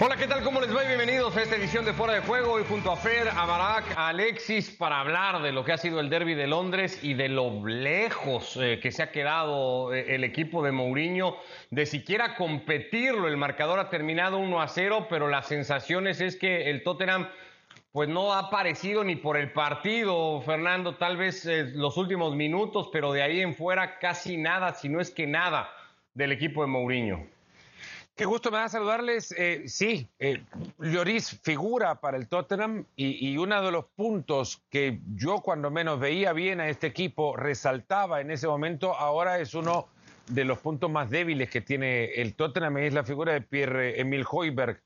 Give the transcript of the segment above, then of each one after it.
Hola, ¿qué tal? ¿Cómo les va? Bienvenidos a esta edición de Fuera de Juego. Hoy junto a Fer, a a Alexis para hablar de lo que ha sido el derby de Londres y de lo lejos eh, que se ha quedado eh, el equipo de Mourinho de siquiera competirlo. El marcador ha terminado 1 a 0, pero las sensaciones es que el Tottenham pues no ha aparecido ni por el partido, Fernando, tal vez eh, los últimos minutos, pero de ahí en fuera casi nada, si no es que nada, del equipo de Mourinho. Qué gusto me da saludarles. Eh, sí, eh, Lloris figura para el Tottenham y, uno de los puntos que yo cuando menos veía bien a este equipo resaltaba en ese momento, ahora es uno de los puntos más débiles que tiene el Tottenham, es la figura de Pierre-Emil Hoiberg.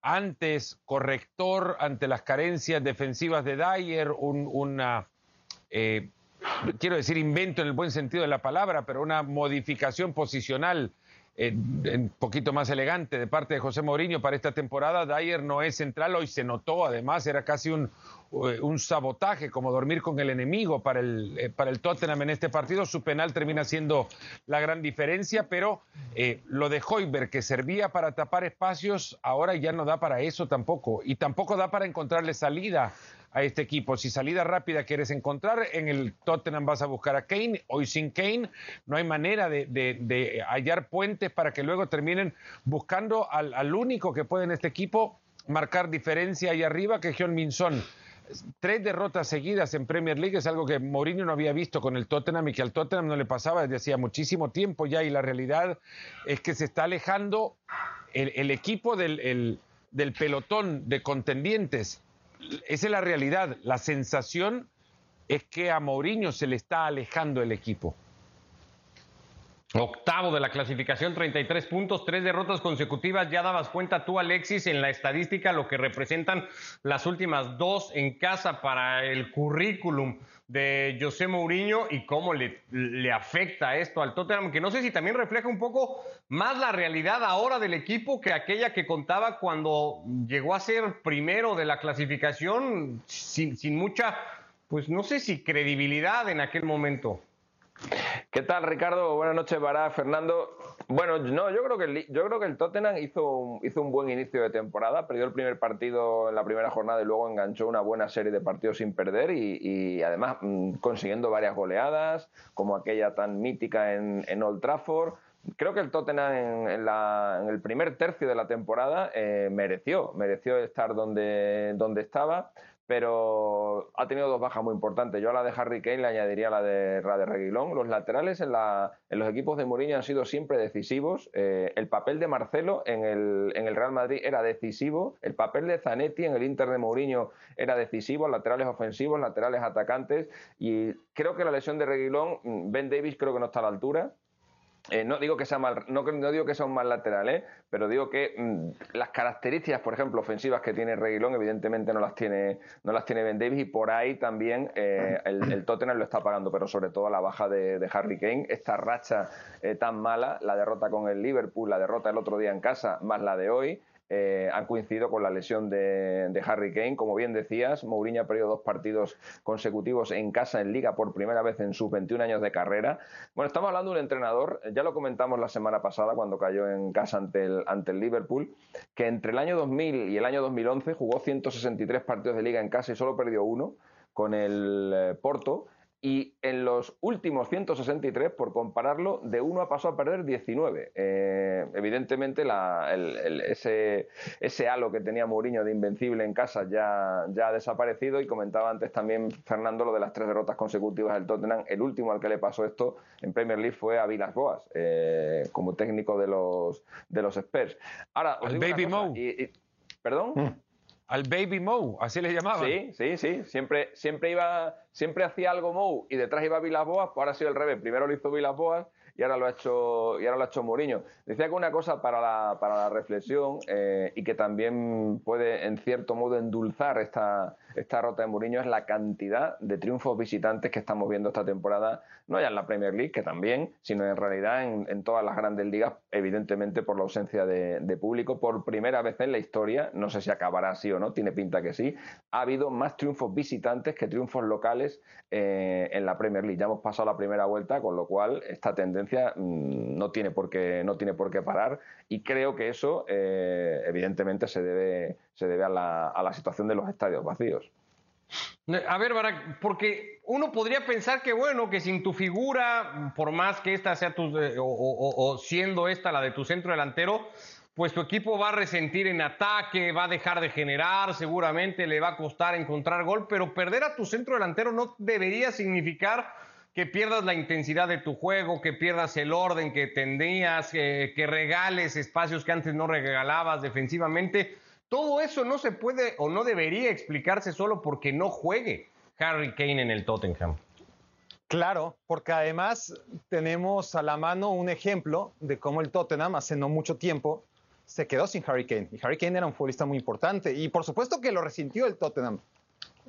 Antes, corrector ante las carencias defensivas de Dyer, un, una... Eh, quiero decir invento en el buen sentido de la palabra, pero una modificación posicional un poquito más elegante de parte de José Mourinho para esta temporada. Dyer no es central, hoy se notó, además era casi un, eh, un sabotaje, como dormir con el enemigo para el, eh, para el Tottenham en este partido. Su penal termina siendo la gran diferencia, pero eh, lo de Hoiberg, que servía para tapar espacios, ahora ya no da para eso tampoco. Y tampoco da para encontrarle salida a este equipo. Si salida rápida quieres encontrar, en el Tottenham vas a buscar a Kane. Hoy sin Kane no hay manera de, hallar puentes para que luego terminen buscando al, único que puede en este equipo marcar diferencia ahí arriba, que es John Minson. Tres derrotas seguidas en Premier League es algo que Mourinho no había visto con el Tottenham y que al Tottenham no le pasaba desde hacía muchísimo tiempo ya y la realidad es que se está alejando el, equipo del, del pelotón de contendientes esa es la realidad. La sensación es que a Mourinho se le está alejando el equipo. Octavo de la clasificación, 33 puntos, tres derrotas consecutivas. Ya dabas cuenta tú, Alexis, en la estadística lo que representan las últimas dos en casa para el currículum de José Mourinho y cómo le, le, afecta esto al Tottenham, que no sé si también refleja un poco más la realidad ahora del equipo que aquella que contaba cuando llegó a ser primero de la clasificación sin, sin mucha, pues no sé si credibilidad en aquel momento. ¿Qué tal, Ricardo? Buenas noches, para Fernando. Bueno, no, yo creo que el, yo creo que el Tottenham hizo un, hizo un buen inicio de temporada, perdió el primer partido en la primera jornada y luego enganchó una buena serie de partidos sin perder y, además mm, consiguiendo varias goleadas, como aquella tan mítica en, Old Trafford. Creo que el Tottenham en, en, el primer tercio de la temporada eh, mereció, mereció estar donde, donde estaba pero ha tenido dos bajas muy importantes. Yo a la de Harry Kane le añadiría la de Rade Reguilón. Los laterales en, los equipos de Mourinho han sido siempre decisivos. Eh, el papel de Marcelo en el, Real Madrid era decisivo. El papel de Zanetti en el Inter de Mourinho era decisivo. Laterales ofensivos, laterales atacantes. Y creo que la lesión de Reguilón, Ben Davis creo que no está a la altura. Eh, no digo que sea mal, no, digo que sea un mal lateral, ¿eh? pero digo que mm, las características, por ejemplo, ofensivas que tiene Reguilón, evidentemente no las tiene, no las tiene Ben Davis y por ahí también eh, el, Tottenham lo está pagando, pero sobre todo la baja de, Harry Kane, esta racha tan mala, la derrota con el Liverpool, la derrota el otro día en casa, más la de hoy, eh, han coincidido con la lesión de, Harry Kane. Como bien decías, Mourinho ha perdido dos partidos consecutivos en casa en Liga por primera vez en sus 21 años de carrera. Bueno, estamos hablando de un entrenador, ya lo comentamos la semana pasada cuando cayó en casa ante el, ante el Liverpool, que entre el año 2000 y el año 2011 jugó 163 partidos de Liga en casa y solo perdió uno con el eh, Porto y en los últimos 163, por compararlo, de uno ha pasado a perder 19. Eh, evidentemente, ese, ese, halo que tenía Mourinho de invencible en casa ya, ya ha desaparecido y comentaba antes también Fernando lo de las tres derrotas consecutivas del Tottenham. El último al que le pasó esto en Premier League fue a Vilas Boas, eh, como técnico de los, de los Spurs. Ahora, os Baby Mo. ¿Perdón? Mm al Baby Mo, así le llamaban. Sí, sí, sí. Siempre, siempre, iba, siempre hacía algo Mou y detrás iba Vilas Boas, pues ahora ha sido el revés. Primero lo hizo Vilas Boas y ahora lo ha hecho y ahora lo ha hecho Mourinho. Decía que una cosa para la, para la reflexión eh, y que también puede en cierto modo endulzar esta, esta rota de Mourinho es la cantidad de triunfos visitantes que estamos viendo esta temporada, no ya en la Premier League, que también, sino en realidad en, todas las grandes ligas, evidentemente por la ausencia de, público. Por primera vez en la historia, no sé si acabará así o no, tiene pinta que sí, ha habido más triunfos visitantes que triunfos locales eh, en la Premier League. Ya hemos pasado la primera vuelta, con lo cual esta tendencia mm, no, tiene por qué, no tiene por qué parar y creo que eso eh, evidentemente se debe, se debe a la, a la situación de los estadios vacíos. A ver, Barak, porque uno podría pensar que, bueno, que sin tu figura, por más que esta sea tu, eh, o, siendo esta la de tu centro delantero, pues tu equipo va a resentir en ataque, va a dejar de generar, seguramente le va a costar encontrar gol, pero perder a tu centro delantero no debería significar que pierdas la intensidad de tu juego, que pierdas el orden que tendrías, que regales espacios que antes no regalabas defensivamente. Todo eso no se puede o no debería explicarse solo porque no juegue Harry Kane en el Tottenham. Claro, porque además tenemos a la mano un ejemplo de cómo el Tottenham hace no mucho tiempo se quedó sin Harry Kane. Y Harry Kane era un futbolista muy importante. Y por supuesto que lo resintió el Tottenham.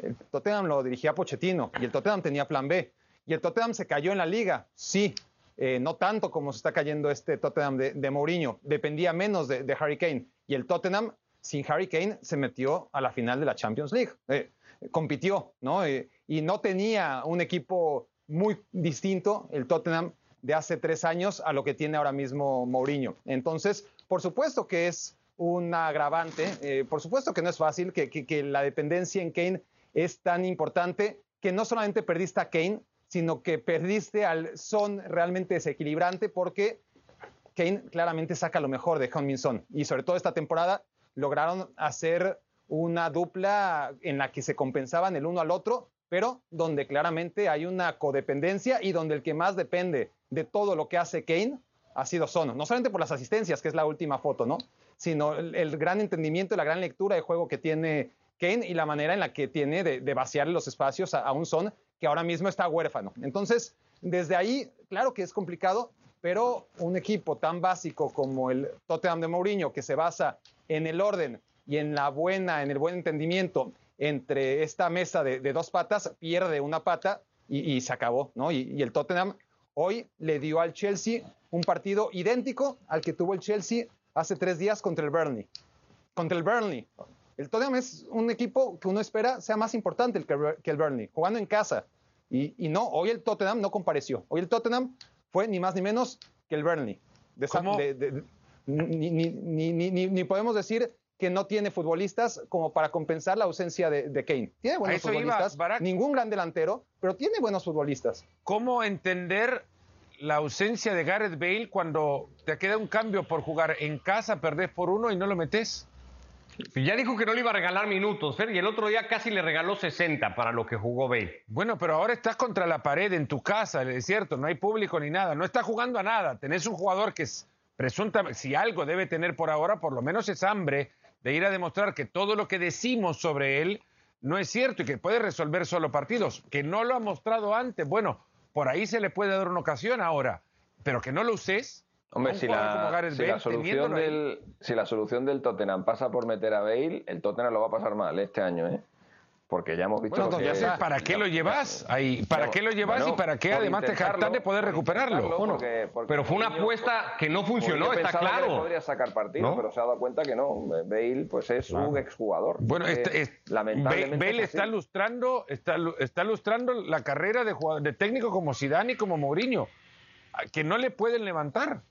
El Tottenham lo dirigía Pochettino y el Tottenham tenía plan B. Y el Tottenham se cayó en la liga, sí, eh, no tanto como se está cayendo este Tottenham de, Mourinho. Dependía menos de, de Harry Kane. Y el Tottenham sin Harry Kane se metió a la final de la Champions League. Eh, compitió, ¿no? Eh, y no tenía un equipo muy distinto, el Tottenham, de hace tres años a lo que tiene ahora mismo Mourinho. Entonces, por supuesto que es un agravante, eh, por supuesto que no es fácil, que, la dependencia en Kane es tan importante que no solamente perdiste a Kane, sino que perdiste al Son realmente desequilibrante porque Kane claramente saca lo mejor de Heung-Min Son. Y sobre todo esta temporada lograron hacer una dupla en la que se compensaban el uno al otro, pero donde claramente hay una codependencia y donde el que más depende de todo lo que hace Kane ha sido Sono. No solamente por las asistencias, que es la última foto, ¿no? Sino el, gran entendimiento y la gran lectura de juego que tiene Kane y la manera en la que tiene de, vaciar los espacios a, un Son que ahora mismo está huérfano. Entonces, desde ahí, claro que es complicado, pero un equipo tan básico como el Tottenham de Mourinho, que se basa en el orden y en la buena, en el buen entendimiento entre esta mesa de, dos patas, pierde una pata y, se acabó, ¿no? Y, el Tottenham hoy le dio al Chelsea un partido idéntico al que tuvo el Chelsea hace tres días contra el Burnley. Contra el Burnley. El Tottenham es un equipo que uno espera sea más importante que el Burnley, jugando en casa. Y, y, no, hoy el Tottenham no compareció. Hoy el Tottenham fue ni más ni menos que el Burnley. Ni, podemos decir que no tiene futbolistas como para compensar la ausencia de, Kane. Tiene buenos futbolistas, ningún gran delantero, pero tiene buenos futbolistas. ¿Cómo entender la ausencia de Gareth Bale cuando te queda un cambio por jugar en casa, perdés por uno y no lo metes? Ya dijo que no le iba a regalar minutos, Fer, y el otro día casi le regaló 60 para lo que jugó Bale. Bueno, pero ahora estás contra la pared en tu casa, es cierto, no hay público ni nada, no estás jugando a nada. Tenés un jugador que es presuntamente, si algo debe tener por ahora, por lo menos es hambre de ir a demostrar que todo lo que decimos sobre él no es cierto y que puede resolver solo partidos, que no lo ha mostrado antes. Bueno, por ahí se le puede dar una ocasión ahora, pero que no lo uses Hombre, si la, solución del, si la solución del Tottenham pasa por meter a Bale, el Tottenham lo va a pasar mal este año, ¿eh? Porque ya hemos visto que... ya sé, ¿para qué lo llevas? Ahí, ¿Para qué lo llevas y para qué además te jactas de poder recuperarlo? pero fue una apuesta que no funcionó, está claro. Que podría sacar partido, pero se ha dado cuenta que no. Bale pues es un exjugador. Bueno, este, lamentablemente Bale está lustrando, está, está lustrando la carrera de, de técnico como Zidane y como Mourinho, que no le pueden levantar.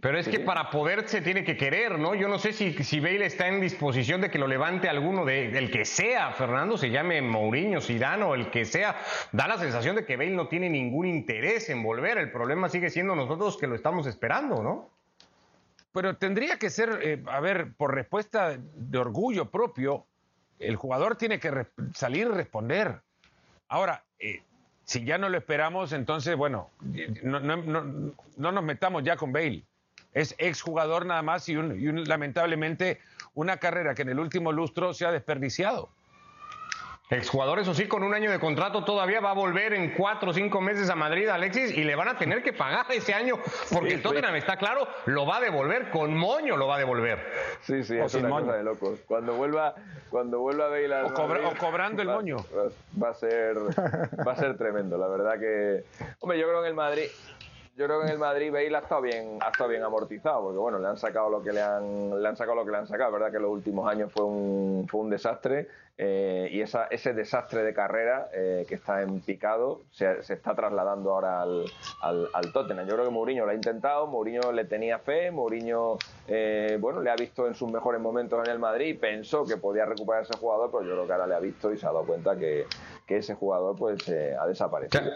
Pero es que para poder se tiene que querer, ¿no? Yo no sé si, si Bale está en disposición de que lo levante alguno de el que sea, Fernando, se llame Mourinho, Zidane o el que sea. Da la sensación de que Bale no tiene ningún interés en volver. El problema sigue siendo nosotros que lo estamos esperando, ¿no? Pero tendría que ser, eh, a ver, por respuesta de orgullo propio, el jugador tiene que salir y responder. Ahora, eh, si ya no lo esperamos, entonces, bueno, no, nos metamos ya con Bale. Es exjugador nada más y, lamentablemente una carrera que en el último lustro se ha desperdiciado. Exjugador, eso sí, con un año de contrato todavía va a volver en cuatro o cinco meses a Madrid, Alexis, y le van a tener que pagar ese año, porque el Tottenham está claro, lo va a devolver, con moño lo va a devolver. Sí, sí, es una cosa de locos. Cuando vuelva, cuando vuelva a o, o cobrando el moño. Va, a ser, va a ser tremendo, la verdad que. Hombre, yo creo que en el Madrid yo creo que en el Madrid Bale ha estado bien, ha estado bien amortizado, porque bueno, le han sacado lo que le han, le han sacado lo que le han sacado. verdad que los últimos años fue un, fue un desastre eh, y esa, ese desastre de carrera eh, que está en picado se, está trasladando ahora al, al, Tottenham. Yo creo que Mourinho lo ha intentado, Mourinho le tenía fe, Mourinho eh, bueno, le ha visto en sus mejores momentos en el Madrid, pensó que podía recuperar ese jugador, pero yo creo que ahora le ha visto y se ha dado cuenta que, que ese jugador pues ha desaparecido.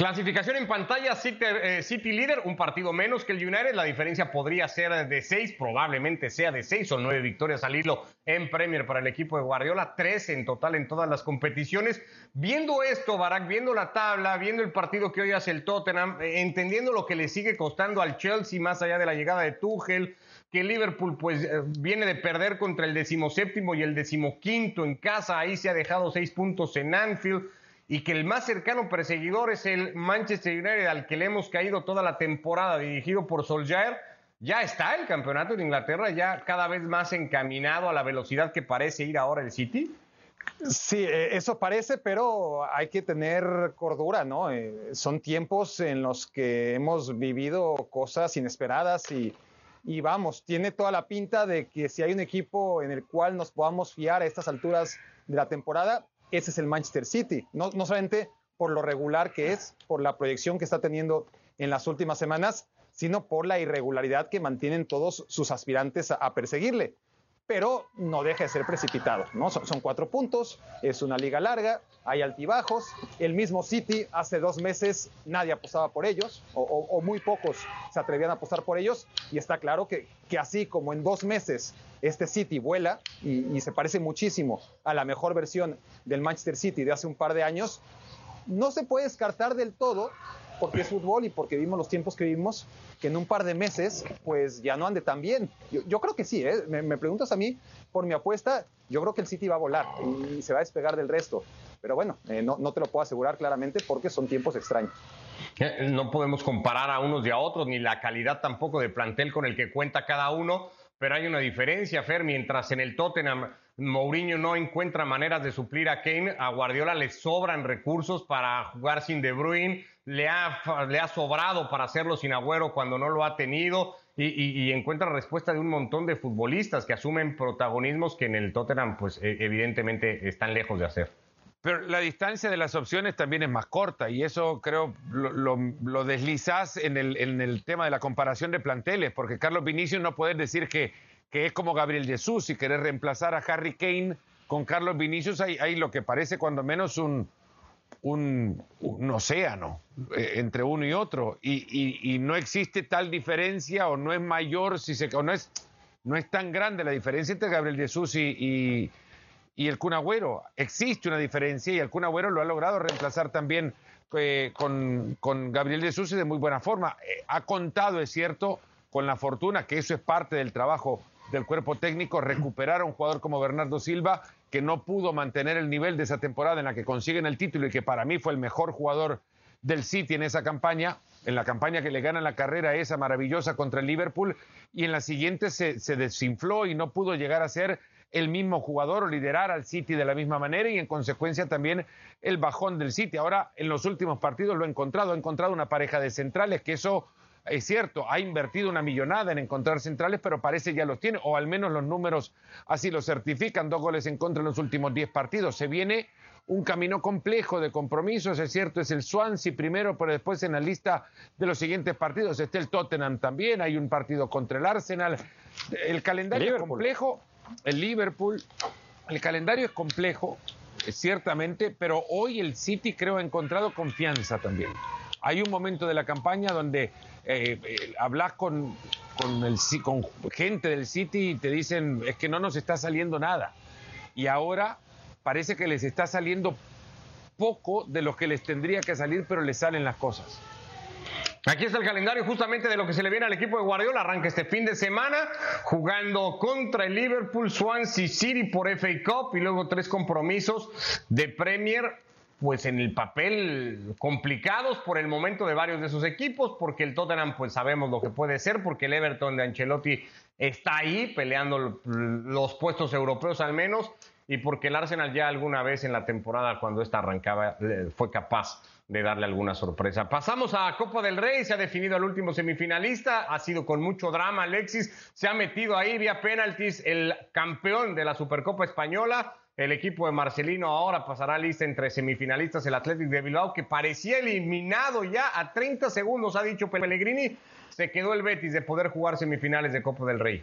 Clasificación en pantalla, eh, City, líder, un partido menos que el United. La diferencia podría ser de seis, probablemente sea de seis o nueve victorias al hilo en Premier para el equipo de Guardiola, tres en total en todas las competiciones. Viendo esto, Barak, viendo la tabla, viendo el partido que hoy hace el Tottenham, eh, entendiendo lo que le sigue costando al Chelsea más allá de la llegada de Tuchel, que Liverpool pues eh, viene de perder contra el decimoséptimo y el decimoquinto en casa, ahí se ha dejado seis puntos en Anfield y que el más cercano perseguidor es el Manchester United al que le hemos caído toda la temporada dirigido por Solskjaer, ya está el campeonato de Inglaterra ya cada vez más encaminado a la velocidad que parece ir ahora el City. Sí, eh, eso parece, pero hay que tener cordura, ¿no? Eh, son tiempos en los que hemos vivido cosas inesperadas y, y vamos, tiene toda la pinta de que si hay un equipo en el cual nos podamos fiar a estas alturas de la temporada, ese es el Manchester City. No, solamente por lo regular que es, por la proyección que está teniendo en las últimas semanas, sino por la irregularidad que mantienen todos sus aspirantes a, perseguirle. Pero no deja de ser precipitado, ¿no? Son, cuatro puntos, es una liga larga, hay altibajos. El mismo City hace dos meses nadie apostaba por ellos, o, muy pocos se atrevían a apostar por ellos, y está claro que, que así como en dos meses este City vuela y, se parece muchísimo a la mejor versión del Manchester City de hace un par de años, no se puede descartar del todo, porque es fútbol y porque vimos los tiempos que vivimos, que en un par de meses pues ya no ande tan bien. Yo, creo que sí, ¿eh? me, preguntas a mí por mi apuesta, yo creo que el City va a volar y, se va a despegar del resto. Pero bueno, eh, no, no te lo puedo asegurar claramente porque son tiempos extraños. Eh, no podemos comparar a unos y a otros, ni la calidad tampoco de plantel con el que cuenta cada uno pero hay una diferencia, Fer, mientras en el Tottenham Mourinho no encuentra maneras de suplir a Kane, a Guardiola le sobran recursos para jugar sin De Bruyne, le ha, le ha sobrado para hacerlo sin Agüero cuando no lo ha tenido. Y, encuentra respuesta de un montón de futbolistas que asumen protagonismos que en el Tottenham pues e, evidentemente están lejos de hacer. Pero la distancia de las opciones también es más corta y eso creo lo, lo, deslizás en el, en el, tema de la comparación de planteles, porque Carlos Vinicius no puede decir que, que, es como Gabriel Jesús y querer reemplazar a Harry Kane con Carlos Vinicius, hay, lo que parece cuando menos un, océano eh, entre uno y otro y, no existe tal diferencia o no es mayor, si se, o no, es, tan grande la diferencia entre Gabriel Jesús y el Kun Agüero. Existe una diferencia y el Kun Agüero lo ha logrado reemplazar también eh, con, con, Gabriel Jesús y de muy buena forma. Eh, ha contado, es cierto, con la fortuna, que eso es parte del trabajo del cuerpo técnico, recuperar a un jugador como Bernardo Silva, que no pudo mantener el nivel de esa temporada en la que consiguen el título y que para mí fue el mejor jugador del City en esa campaña, en la campaña que le gana la carrera esa maravillosa contra el Liverpool, y en la siguiente se, se desinfló y no pudo llegar a ser el mismo jugador o liderar al City de la misma manera y en consecuencia también el bajón del City. Ahora en los últimos partidos lo ha encontrado, ha encontrado una pareja de centrales que eso es cierto, ha invertido una millonada en encontrar centrales, pero parece ya los tiene, o al menos los números así lo certifican, dos goles en contra en los últimos diez partidos. Se viene un camino complejo de compromisos, es cierto, es el Swansea primero, pero después en la lista de los siguientes partidos está el Tottenham también, hay un partido contra el Arsenal. El calendario es complejo, el Liverpool, el calendario es complejo, ciertamente, pero hoy el City creo ha encontrado confianza también. Hay un momento de la campaña donde eh, eh, hablas con, con, gente del City y te dicen, es que no nos está saliendo nada. Y ahora parece que les está saliendo poco de lo que les tendría que salir, pero les salen las cosas. Aquí está el calendario justamente de lo que se le viene al equipo de Guardiola. Arranca este fin de semana jugando contra el Liverpool, Swansea City por FA Cup y luego tres compromisos de Premier pues en el papel complicados por el momento de varios de sus equipos, porque el Tottenham pues sabemos lo que puede ser, porque el Everton de Ancelotti está ahí peleando los puestos europeos al menos, y porque el Arsenal ya alguna vez en la temporada cuando esta arrancaba fue capaz de darle alguna sorpresa. Pasamos a Copa del Rey, se ha definido el último semifinalista, ha sido con mucho drama Alexis, se ha metido ahí vía penaltis el campeón de la Supercopa Española, el equipo de Marcelino ahora pasará lista entre semifinalistas el Athletic de Bilbao, que parecía eliminado ya a 30 segundos, ha dicho Pellegrini. Se quedó el Betis de poder jugar semifinales de Copa del Rey.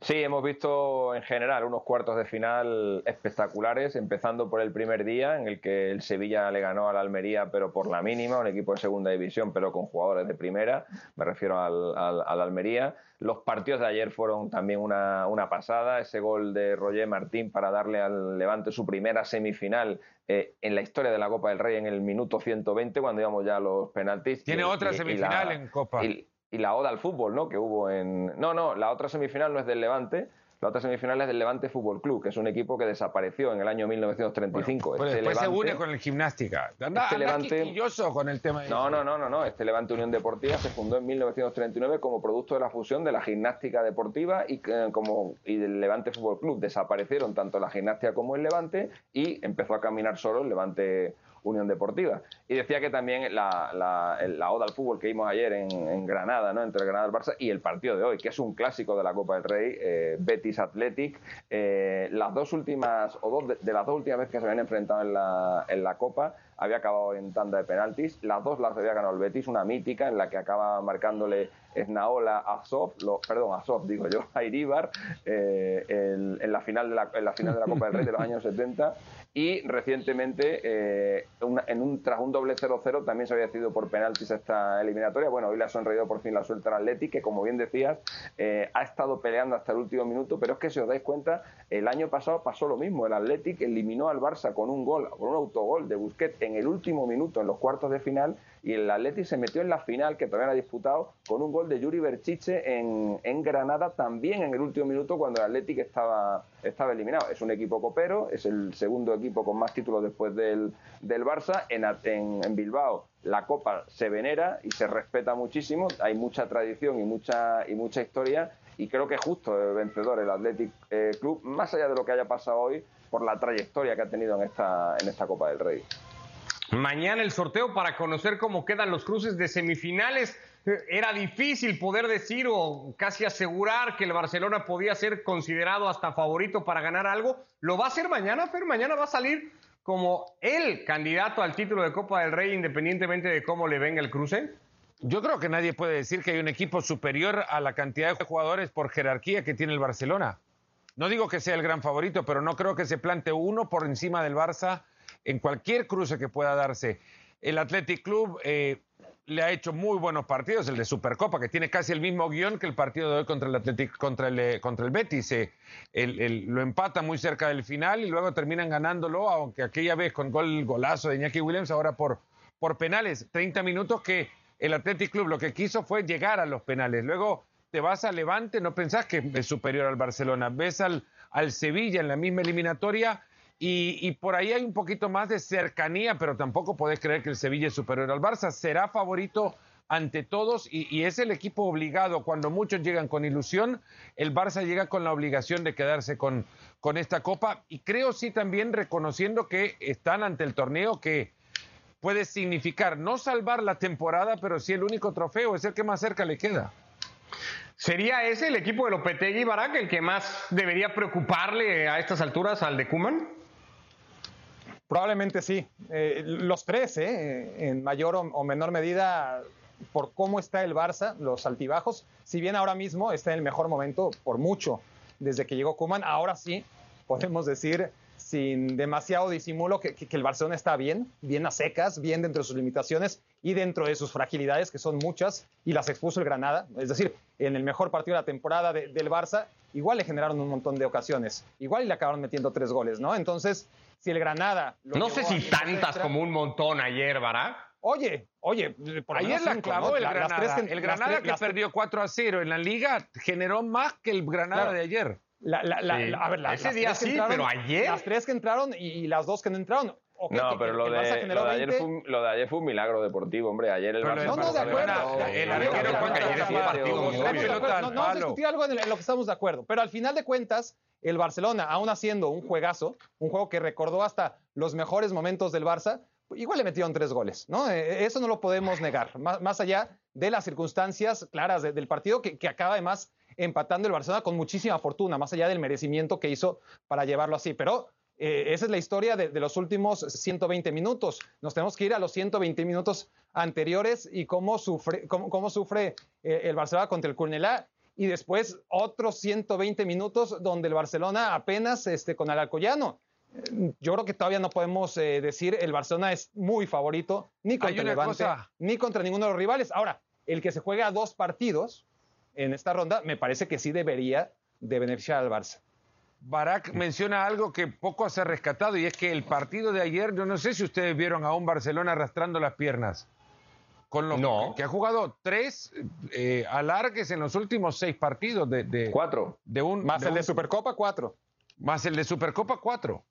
Sí, hemos visto en general unos cuartos de final espectaculares, empezando por el primer día en el que el Sevilla le ganó al Almería, pero por la mínima, un equipo de segunda división, pero con jugadores de primera, me refiero al, al Almería. Los partidos de ayer fueron también una, pasada. Ese gol de Roger Martín para darle al Levante su primera semifinal eh, en la historia de la Copa del Rey en el minuto 120, cuando íbamos ya a los penaltis. Tiene otra semifinal en Copa. Y, la oda al fútbol, ¿no? Que hubo en. No, no, la otra semifinal no es del Levante la otra semifinal es del Levante Fútbol Club, que es un equipo que desapareció en el año 1935. Bueno, este después se une con el Gimnástica. Anda, este Levante, con el tema. no, no, no, no, no. Este Levante Unión Deportiva se fundó en 1939 como producto de la fusión de la gimnástica deportiva y, eh, como, y del Levante Fútbol Club. Desaparecieron tanto la gimnástica como el Levante y empezó a caminar solo el Levante Unión Deportiva. Y decía que también la, la, oda al fútbol que vimos ayer en, Granada, ¿no? entre el Granada y el Barça, y el partido de hoy, que es un clásico de la Copa del Rey, eh, Betis Athletic, eh, las dos últimas, o dos de, las dos últimas veces que se habían enfrentado en la, en la Copa, había acabado en tanda de penaltis. Las dos las había ganado el Betis, una mítica en la que acaba marcándole Esnaola a Sof, lo, perdón, a Sof, digo yo, a Iríbar, eh, en, la final de la, en la final de la Copa del Rey de los años 70 y recientemente eh, en un, tras un doble 0-0 también se había decidido por penaltis esta eliminatoria. Bueno, hoy le ha sonreído por fin la suelta al Atleti, que como bien decías, eh, ha estado peleando hasta el último minuto, pero es que si os dais cuenta, el año pasado pasó lo mismo. El Athletic eliminó al Barça con un gol, con un autogol de Busquets en el último minuto en los cuartos de final y el Atleti se metió en la final, que todavía no ha disputado, con un gol de Yuri Berchiche en, en Granada, también en el último minuto cuando el Athletic estaba, estaba eliminado. Es un equipo copero, es el segundo equipo con más títulos después del, del Barça. En, en, Bilbao la Copa se venera y se respeta muchísimo, hay mucha tradición y mucha, y mucha historia y creo que es justo el vencedor el Athletic eh, Club, más allá de lo que haya pasado hoy, por la trayectoria que ha tenido en esta, en esta Copa del Rey. Mañana el sorteo para conocer cómo quedan los cruces de semifinales. Era difícil poder decir o casi asegurar que el Barcelona podía ser considerado hasta favorito para ganar algo. ¿Lo va a hacer mañana, Fer? Mañana va a salir como el candidato al título de Copa del Rey independientemente de cómo le venga el cruce. Yo creo que nadie puede decir que hay un equipo superior a la cantidad de jugadores por jerarquía que tiene el Barcelona. No digo que sea el gran favorito, pero no creo que se plante uno por encima del Barça en cualquier cruce que pueda darse. El Athletic Club eh, le ha hecho muy buenos partidos, el de Supercopa, que tiene casi el mismo guion que el partido de hoy contra el Athletic, contra el, eh, contra el Betis. Eh, lo empata muy cerca del final y luego terminan ganándolo, aunque aquella vez con gol, golazo de Iñaki Williams, ahora por, por penales. 30 minutos que el Athletic Club lo que quiso fue llegar a los penales. Luego te vas a Levante, no pensás que es superior al Barcelona. Ves al, al Sevilla en la misma eliminatoria y, por ahí hay un poquito más de cercanía, pero tampoco podés creer que el Sevilla es superior al Barça. Será favorito ante todos y, es el equipo obligado. Cuando muchos llegan con ilusión, el Barça llega con la obligación de quedarse con, con esta copa. Y creo sí también reconociendo que están ante el torneo que puede significar no salvar la temporada, pero sí el único trofeo, es el que más cerca le queda. ¿Sería ese el equipo de Lopetegui Barak el que más debería preocuparle a estas alturas al de Kuman? Probablemente sí. Eh, los tres, eh, en mayor o, menor medida, por cómo está el Barça, los altibajos, si bien ahora mismo está en el mejor momento, por mucho, desde que llegó Kuman, ahora sí podemos decir sin demasiado disimulo que, el Barcelona está bien, bien a secas, bien dentro de sus limitaciones y dentro de sus fragilidades, que son muchas, y las expuso el Granada. Es decir, en el mejor partido de la temporada del Barça, igual le generaron un montón de ocasiones, igual le acabaron metiendo tres goles, ¿no? Entonces, si el Granada... no sé si tantas como un montón ayer, ¿verdad? Oye, oye, por Ayer la clavó el Granada. el Granada que perdió 4 a 0 en la liga generó más que el Granada de ayer. A ver, Ese día sí, pero ayer. Las tres que entraron y, las dos que no entraron. No, pero lo, de, ayer fue un, lo de ayer fue un milagro deportivo, hombre. Ayer el Barça. No, no, de acuerdo. El arquero ayer fue un partido No, vamos a discutir algo en lo que estamos de acuerdo. Pero al final de cuentas, el Barcelona, aún haciendo un juegazo, un juego que recordó hasta los mejores momentos del Barça, igual le metieron tres goles, ¿no? Eh, eso no lo podemos negar. Más, allá de las circunstancias claras del partido que, que acaba además empatando el Barcelona con muchísima fortuna, más allá del merecimiento que hizo para llevarlo así. Pero eh, esa es la historia de, los últimos 120 minutos. Nos tenemos que ir a los 120 minutos anteriores y cómo sufre, cómo, sufre eh, el Barcelona contra el Curnelá. Y después otros 120 minutos donde el Barcelona apenas este, con el Alcoyano. Yo creo que todavía no podemos eh, decir el Barcelona es muy favorito ni contra Levante ni contra ninguno de los rivales. Ahora, el que se juega dos partidos, en esta ronda, me parece que sí debería de beneficiar al Barça. Barak menciona algo que poco se ha rescatado y es que el partido de ayer, yo no sé si ustedes vieron a un Barcelona arrastrando las piernas. Con lo no. que, ha jugado tres eh, alargues en los últimos seis partidos de, cuatro de un más el de Supercopa cuatro más el de Supercopa cuatro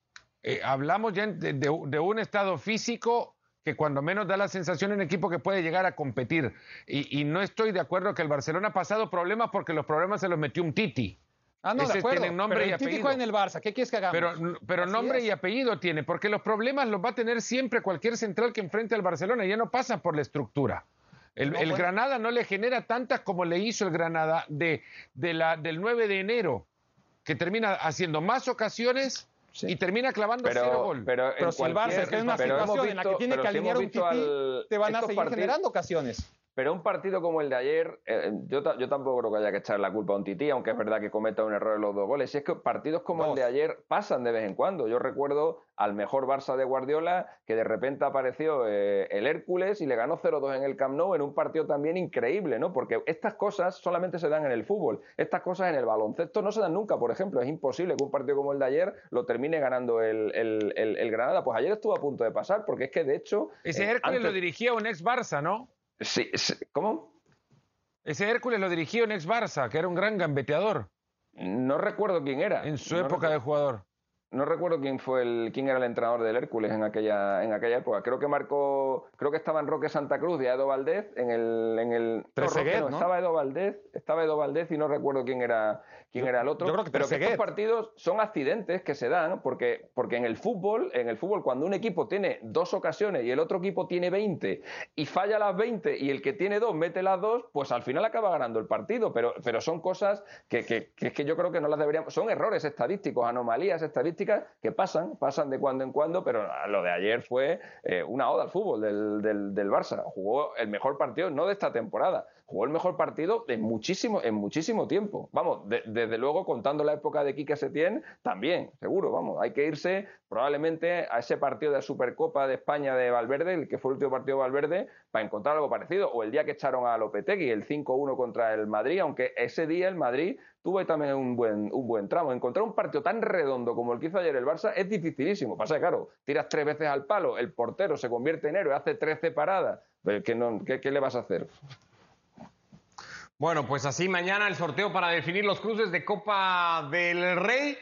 eh, hablamos ya de, de, un estado físico que cuando menos da la sensación en equipo que puede llegar a competir. Y, no estoy de acuerdo que el Barcelona ha pasado problemas porque los problemas se los metió un Titi. Ah, no, de acuerdo. nombre pero y apellido. Titi juega en el Barça. ¿Qué quieres que hagamos? Pero, pero nombre y apellido tiene, porque los problemas los va a tener siempre cualquier central que enfrente al Barcelona. Ya no pasa por la estructura. El, Granada no le genera tantas como le hizo el Granada de, de la, del 9 de enero, que termina haciendo más ocasiones y termina clavando pero, cero gol. Pero, pero si el Barça está en una situación en la que tiene que alinear un tití, te van a seguir generando ocasiones. Pero un partido como el de ayer, eh, yo, yo, tampoco creo que haya que echar la culpa a un tití, aunque es verdad que cometa un error en los dos goles. Y es que partidos como el de ayer pasan de vez en cuando. Yo recuerdo al mejor Barça de Guardiola que de repente apareció eh, el Hércules y le ganó 0-2 en el Camp Nou en un partido también increíble, ¿no? Porque estas cosas solamente se dan en el fútbol. Estas cosas en el baloncesto no se dan nunca. Por ejemplo, es imposible que un partido como el de ayer lo termine ganando el, el, Granada. Pues ayer estuvo a punto de pasar, porque es que de hecho. Ese eh, Hércules lo dirigía un ex Barça, ¿no? Sí, ¿Cómo? Ese Hércules lo dirigió un ex Barça, que era un gran gambeteador. No recuerdo quién era. En su época de jugador. No recuerdo quién fue el quién era el entrenador del Hércules en aquella en aquella época. Creo que marcó, creo que estaba en Roque Santa Cruz de Edo Valdez en el en el no, estaba Edo Valdez, estaba Edo Valdez y no recuerdo quién era quién era el otro. pero que estos partidos son accidentes que se dan porque, porque en el fútbol, en el fútbol, cuando un equipo tiene dos ocasiones y el otro equipo tiene 20 y falla las 20 y el que tiene dos mete las dos, pues al final acaba ganando el partido. Pero, pero son cosas que, que, que, que yo creo que no las deberíamos. Son errores estadísticos, anomalías estadísticas que pasan, pasan de cuando en cuando, pero lo de ayer fue eh, una oda al fútbol del, del, del Barça. Jugó el mejor partido, no de esta temporada, jugó el mejor partido en muchísimo, en muchísimo tiempo. Vamos, desde luego, contando la época de Quique Setién, también, seguro, vamos, hay que irse probablemente a ese partido de Supercopa de España de Valverde, el que fue el último partido de Valverde, para encontrar algo parecido. O el día que echaron a Lopetegui, el 5-1 contra el Madrid, aunque ese día el Madrid tuvo también un buen, un buen tramo. Encontrar un partido tan redondo como el que hizo ayer el Barça es dificilísimo. Pasa claro, tiras tres veces al palo, el portero se convierte en héroe, hace 13 paradas. ¿Qué, qué le vas a hacer? Bueno, pues así mañana el sorteo para definir los cruces de Copa del Rey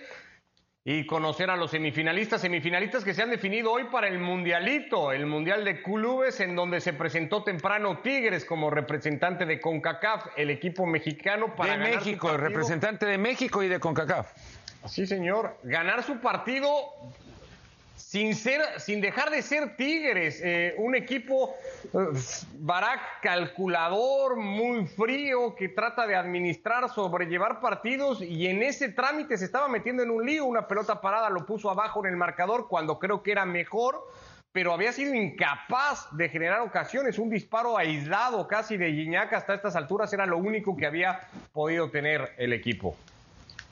y conocer a los semifinalistas, semifinalistas que se han definido hoy para el Mundialito, el Mundial de Clubes, en donde se presentó temprano Tigres como representante de CONCACAF, el equipo mexicano para... De México, el representante de México y de CONCACAF. Sí, señor. Ganar su partido sin, ser, sin dejar de ser Tigres, eh, un equipo eh, calculador, muy frío, que trata de administrar, sobrellevar partidos y en ese trámite se estaba metiendo en un lío, una pelota parada lo puso abajo en el marcador cuando creo que era mejor, pero había sido incapaz de generar ocasiones, un disparo aislado casi de Giñac hasta estas alturas era lo único que había podido tener el equipo.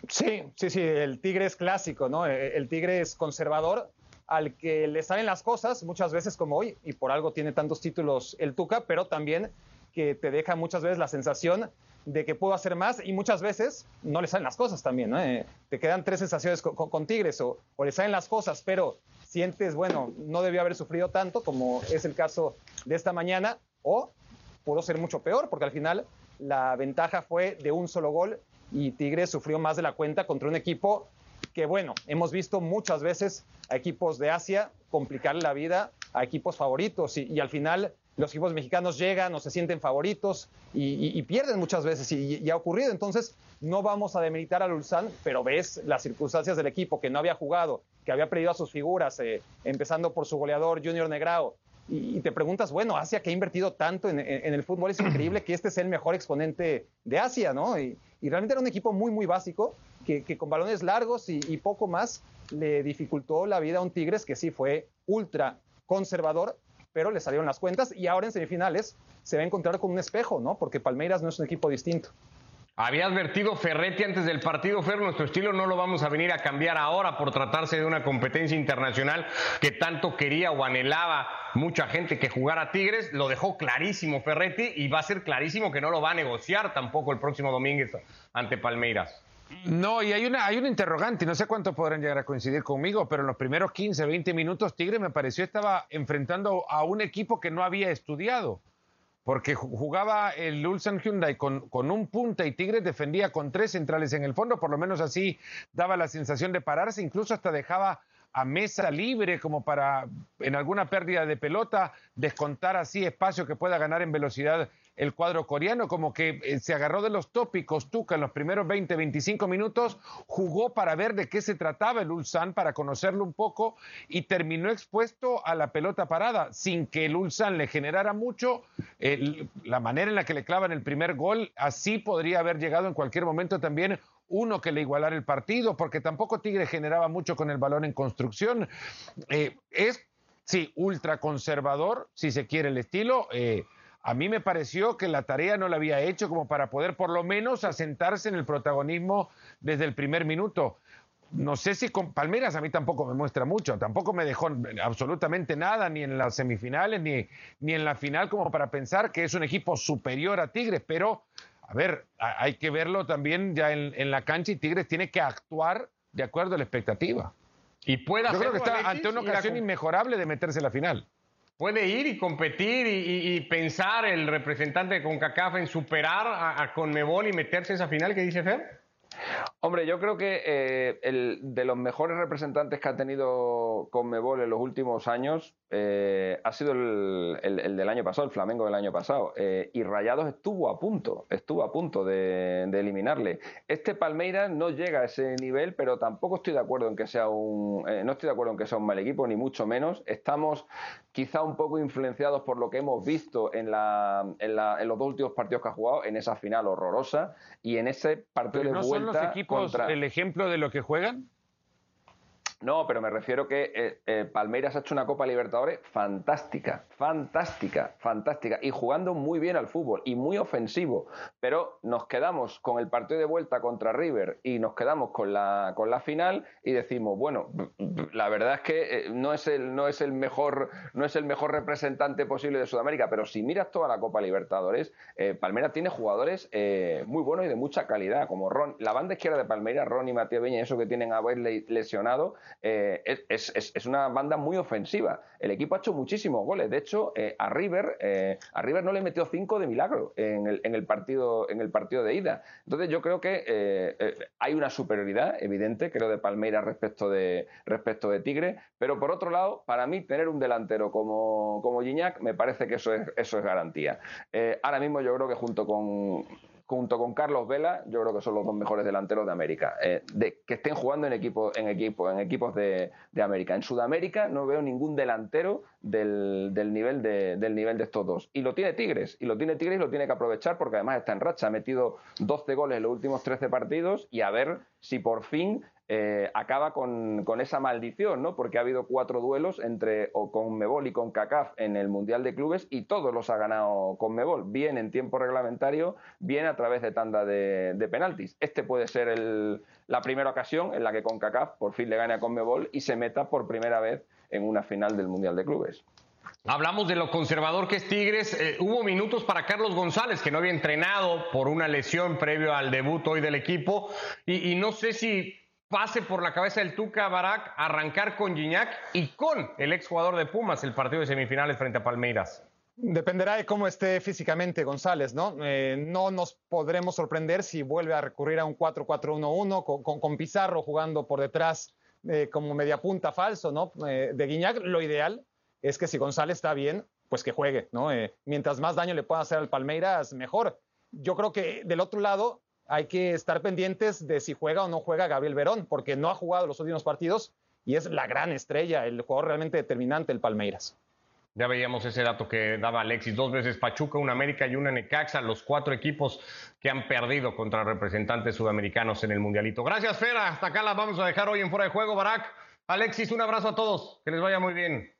Sí, sí, sí, el Tigre es clásico, ¿no? El Tigre es conservador, al que le salen las cosas muchas veces como hoy, y por algo tiene tantos títulos el Tuca, pero también que te deja muchas veces la sensación de que puedo hacer más y muchas veces no le salen las cosas también, ¿no? Eh, te quedan tres sensaciones con, Tigres o, o, le salen las cosas, pero sientes, bueno, no debió haber sufrido tanto como es el caso de esta mañana o pudo ser mucho peor porque al final la ventaja fue de un solo gol y Tigres sufrió más de la cuenta contra un equipo que, bueno, hemos visto muchas veces a equipos de Asia complicarle la vida a equipos favoritos y, al final los equipos mexicanos llegan o se sienten favoritos y, pierden muchas veces y, ha ocurrido. Entonces, no vamos a demeritar al Ulsan, pero ves las circunstancias del equipo que no había jugado, que había perdido a sus figuras, eh, empezando por su goleador Junior Negrao. Y, te preguntas, bueno, Asia que ha invertido tanto en, el fútbol, es increíble que este sea el mejor exponente de Asia, ¿no? Y, realmente era un equipo muy, muy básico, que, con balones largos y, poco más le dificultó la vida a un Tigres que sí fue ultra conservador, pero le salieron las cuentas y ahora en semifinales se va a encontrar con un espejo, ¿no? Porque Palmeiras no es un equipo distinto. Había advertido Ferretti antes del partido, Fer, nuestro estilo no lo vamos a venir a cambiar ahora por tratarse de una competencia internacional que tanto quería o anhelaba mucha gente que jugara Tigres. Lo dejó clarísimo Ferretti y va a ser clarísimo que no lo va a negociar tampoco el próximo domingo ante Palmeiras. No, y hay una, hay un interrogante, no sé cuántos podrán llegar a coincidir conmigo, pero en los primeros 15, 20 minutos Tigre me pareció estaba enfrentando a un equipo que no había estudiado, porque jugaba el Ulsan Hyundai con, con un punta y Tigre defendía con tres centrales en el fondo, por lo menos así daba la sensación de pararse, incluso hasta dejaba a mesa libre como para en alguna pérdida de pelota descontar así espacio que pueda ganar en velocidad el cuadro coreano, como que eh, se agarró de los tópicos Tuca en los primeros 20, 25 minutos, jugó para ver de qué se trataba el Ulsan, para conocerlo un poco y terminó expuesto a la pelota parada, sin que el Ulsan le generara mucho. la manera en la que le clavan el primer gol, así podría haber llegado en cualquier momento también uno que le igualara el partido, porque tampoco Tigre generaba mucho con el balón en construcción. Eh, es, sí, ultra conservador, si se quiere el estilo. Eh, a mí me pareció que la tarea no la había hecho como para poder por lo menos asentarse en el protagonismo desde el primer minuto. No sé si con Palmeras a mí tampoco me muestra mucho, tampoco me dejó absolutamente nada, ni en las semifinales, ni, ni en la final, como para pensar que es un equipo superior a Tigres, pero, a ver, hay que verlo también ya en, la cancha y Tigres tiene que actuar de acuerdo a la expectativa. Y puede Yo creo que está ante una ocasión inmejorable de meterse en la final puede ir y competir y, pensar el representante de CONCACAF en superar a, a, Conmebol y meterse en esa final que dice Fer? Hombre, yo creo que eh, de los mejores representantes que ha tenido Conmebol en los últimos años eh, ha sido el, del año pasado, el Flamengo del año pasado. Eh, y Rayados estuvo a punto, estuvo a punto de, eliminarle. Este Palmeiras no llega a ese nivel, pero tampoco estoy de acuerdo en que sea un, no estoy de acuerdo en que sea un mal equipo, ni mucho menos. Estamos quizá un poco influenciados por lo que hemos visto en, la, en, los dos últimos partidos que ha jugado, en esa final horrorosa y en ese partido de vuelta los equipos el ejemplo de lo que juegan? No, pero me refiero que eh, eh, Palmeiras ha hecho una Copa Libertadores fantástica, fantástica, fantástica y jugando muy bien al fútbol y muy ofensivo. Pero nos quedamos con el partido de vuelta contra River y nos quedamos con la, con la final y decimos, bueno, la verdad es que eh, no, es el, no, es el mejor, no es el mejor representante posible de Sudamérica, pero si miras toda la Copa Libertadores, Palmeiras tiene jugadores muy buenos y de mucha calidad, como Ron, la banda izquierda de Palmeiras, Ron y Matías Beña, eso que tienen a haber lesionado eh, es, una banda muy ofensiva. El equipo ha hecho muchísimos goles. De hecho, eh, a, River, eh, a River no le metió cinco de milagro en el, partido, en el partido de ida. Entonces yo creo que hay una superioridad evidente, creo, de Palmeiras respecto de, respecto de Tigre. Pero por otro lado, para mí, tener un delantero como, como Gignac me parece que eso es, eso es garantía. ahora mismo yo creo que junto con junto con Carlos Vela, yo creo que son los dos mejores delanteros de América, eh, de, que estén jugando en, equipo, en, en equipos de, América. En Sudamérica no veo ningún delantero del, nivel de, del nivel de estos dos. Y lo tiene Tigres, y lo tiene Tigres y lo tiene que aprovechar porque además está en racha, ha metido 12 goles en los últimos 13 partidos y a ver si por fin eh, acaba con, esa maldición, ¿no? Porque ha habido cuatro duelos entre o con Mebol y con CACAF en el Mundial de Clubes y todos los ha ganado con Mebol, bien en tiempo reglamentario, bien a través de tanda de, penaltis. Este puede ser la primera ocasión en la que con CACAF por fin le gane a Conmebol y se meta por primera vez en una final del Mundial de Clubes. Hablamos de lo conservador que es Tigres. Eh, hubo minutos para Carlos González, que no había entrenado por una lesión previo al debut hoy del equipo. Y, no sé si pase por la cabeza del Tuca Barak arrancar con Gignac y con el exjugador de Pumas el partido de semifinales frente a Palmeiras. Dependerá de cómo esté físicamente González, ¿no? Eh, no nos podremos sorprender si vuelve a recurrir a un 4-4-1-1 con, Pizarro jugando por detrás eh, como media punta falso, ¿no? de Guiñac, lo ideal es que si González está bien, pues que juegue, ¿no? Eh, mientras más daño le pueda hacer al Palmeiras, mejor. Yo creo que del otro lado hay que estar pendientes de si juega o no juega Gabriel Verón, porque no ha jugado los últimos partidos y es la gran estrella, el jugador realmente determinante del Palmeiras. Ya veíamos ese dato que daba Alexis, dos veces Pachuca, una América y una Necaxa, los cuatro equipos que han perdido contra representantes sudamericanos en el Mundialito. Gracias, Fera. Hasta acá las vamos a dejar hoy en Fuera de Juego, Barak. Alexis, un abrazo a todos. Que les vaya muy bien.